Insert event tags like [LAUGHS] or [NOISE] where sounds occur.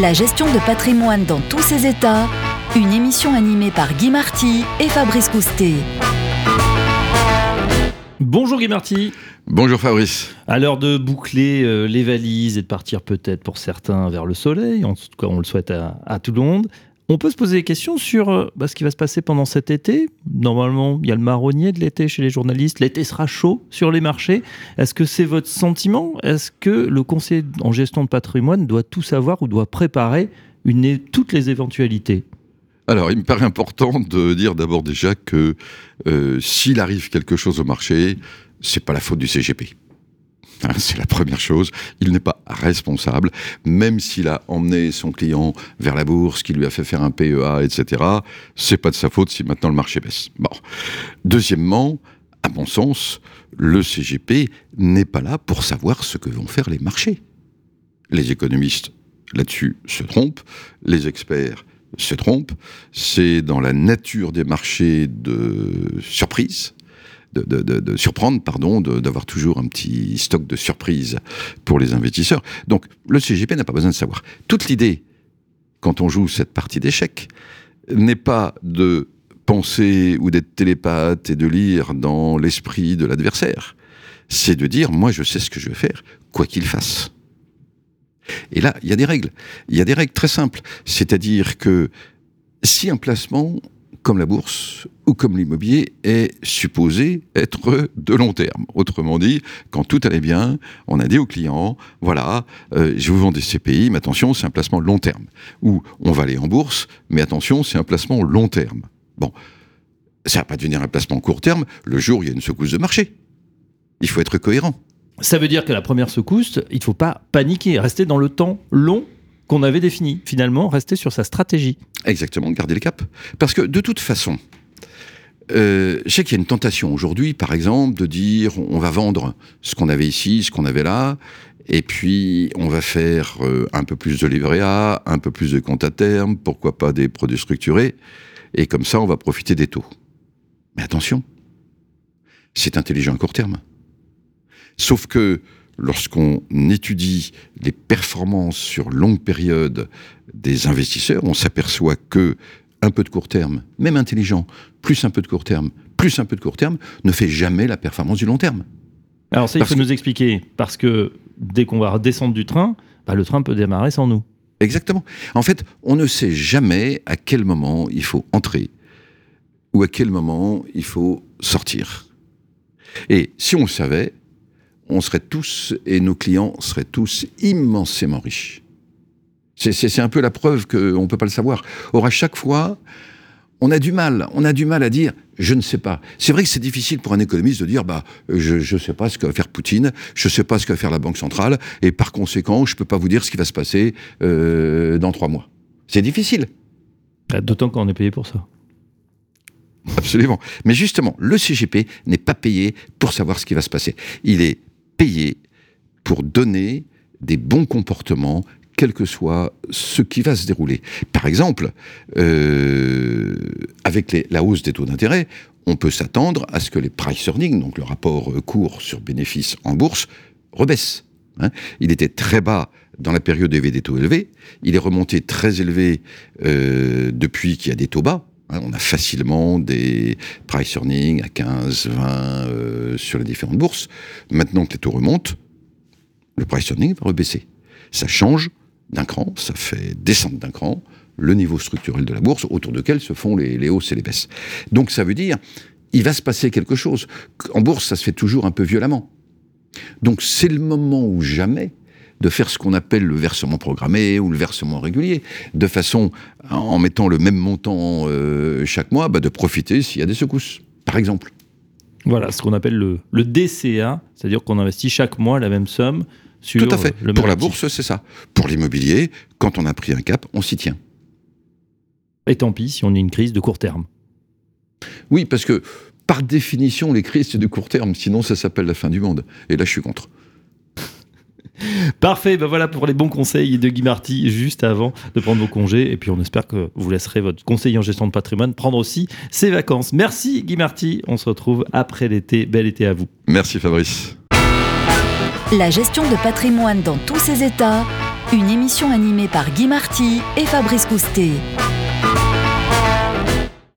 La gestion de patrimoine dans tous ses états, une émission animée par Guy Marty et Fabrice Coustet. Bonjour Guy Marty. Bonjour Fabrice. À l'heure de boucler euh, les valises et de partir peut-être pour certains vers le soleil, en tout cas on le souhaite à, à tout le monde, on peut se poser des questions sur euh, bah, ce qui va se passer pendant cet été. Normalement, il y a le marronnier de l'été chez les journalistes. L'été sera chaud sur les marchés. Est-ce que c'est votre sentiment? Est-ce que le conseil en gestion de patrimoine doit tout savoir ou doit préparer toutes les éventualités? Alors, il me paraît important de dire d'abord déjà que euh, s'il arrive quelque chose au marché, c'est pas la faute du CGP. [LAUGHS] C'est la première chose. Il n'est pas responsable, même s'il a emmené son client vers la bourse, qui lui a fait faire un PEA, etc. C'est pas de sa faute si maintenant le marché baisse. Bon. Deuxièmement, à mon sens, le CGP n'est pas là pour savoir ce que vont faire les marchés. Les économistes là-dessus se trompent, les experts se trompent. C'est dans la nature des marchés de surprise de, surprendre, pardon, d'avoir toujours un petit stock de surprises pour les investisseurs. Donc le CGP n'a pas besoin de savoir. Toute l'idée, quand on joue cette partie d'échecs, n'est pas de penser ou d'être télépathe et de lire dans l'esprit de l'adversaire. C'est de dire, moi je sais ce que je vais faire, quoi qu'il fasse. Et là, il y a des règles. Il y a des règles très simples. C'est-à-dire que si un placement comme la bourse ou comme l'immobilier, est supposé être de long terme. Autrement dit, quand tout allait bien, on a dit aux clients, voilà, euh, je vous vends des CPI, mais attention, c'est un placement long terme. Ou on va aller en bourse, mais attention, c'est un placement long terme. Bon, ça va pas devenir un placement court terme le jour où il y a une secousse de marché. Il faut être cohérent. Ça veut dire que la première secousse, il ne faut pas paniquer, rester dans le temps long qu'on avait défini. Finalement, rester sur sa stratégie. Exactement, garder le cap. Parce que de toute façon, euh, je sais qu'il y a une tentation aujourd'hui, par exemple, de dire on va vendre ce qu'on avait ici, ce qu'on avait là, et puis on va faire euh, un peu plus de livret A, un peu plus de compte à terme, pourquoi pas des produits structurés, et comme ça on va profiter des taux. Mais attention, c'est intelligent à court terme. Sauf que lorsqu'on étudie les performances sur longue période des investisseurs, on s'aperçoit que un peu de court terme, même intelligent, plus un peu de court terme, plus un peu de court terme, ne fait jamais la performance du long terme. Alors ça, il faut nous expliquer, parce que dès qu'on va redescendre du train, bah, le train peut démarrer sans nous. Exactement. En fait, on ne sait jamais à quel moment il faut entrer ou à quel moment il faut sortir. Et si on le savait, on serait tous, et nos clients seraient tous immensément riches. C'est un peu la preuve qu'on ne peut pas le savoir. Or, à chaque fois, on a du mal, on a du mal à dire je ne sais pas. C'est vrai que c'est difficile pour un économiste de dire bah je ne sais pas ce que va faire Poutine, je ne sais pas ce que va faire la Banque centrale, et par conséquent, je ne peux pas vous dire ce qui va se passer euh, dans trois mois. C'est difficile. Bah, d'autant qu'on est payé pour ça. Absolument. Mais justement, le CGP n'est pas payé pour savoir ce qui va se passer. Il est payé pour donner des bons comportements quel que soit ce qui va se dérouler. Par exemple, euh, avec la hausse des taux d'intérêt, on peut s'attendre à ce que les price earnings, donc le rapport euh, cours sur bénéfice en bourse, rebaissent. Hein. il était très bas dans la période des taux élevés, il est remonté très élevé euh, depuis qu'il y a des taux bas. On a facilement des price earnings à 15, 20 sur les différentes bourses. Maintenant que les taux remontent, le price earning va rebaisser. Ça change d'un cran, ça fait descendre d'un cran le niveau structurel de la bourse autour duquel se font les, hausses et les baisses. Donc ça veut dire, il va se passer quelque chose. En bourse, ça se fait toujours un peu violemment. Donc c'est le moment ou jamais de faire ce qu'on appelle le versement programmé ou le versement régulier, de façon, en mettant le même montant euh, chaque mois, bah, de profiter s'il y a des secousses, par exemple. Voilà, ce qu'on appelle le, le DCA, c'est-à-dire qu'on investit chaque mois la même somme tout à fait. Pour la bourse, c'est ça. Pour l'immobilier, quand on a pris un cap, on s'y tient. Et tant pis si on a une crise de court terme. Oui, parce que par définition, les crises, c'est de court terme. Sinon, ça s'appelle la fin du monde. Et là, je suis contre. Parfait, ben voilà pour les bons conseils de Guy Marty juste avant de prendre vos congés. Et puis on espère que vous laisserez votre conseiller en gestion de patrimoine prendre aussi ses vacances. Merci Guy Marty, on se retrouve après l'été. Bel été à vous. Merci Fabrice. La gestion de patrimoine dans tous ses états, une émission animée par Guy Marty et Fabrice Coustet.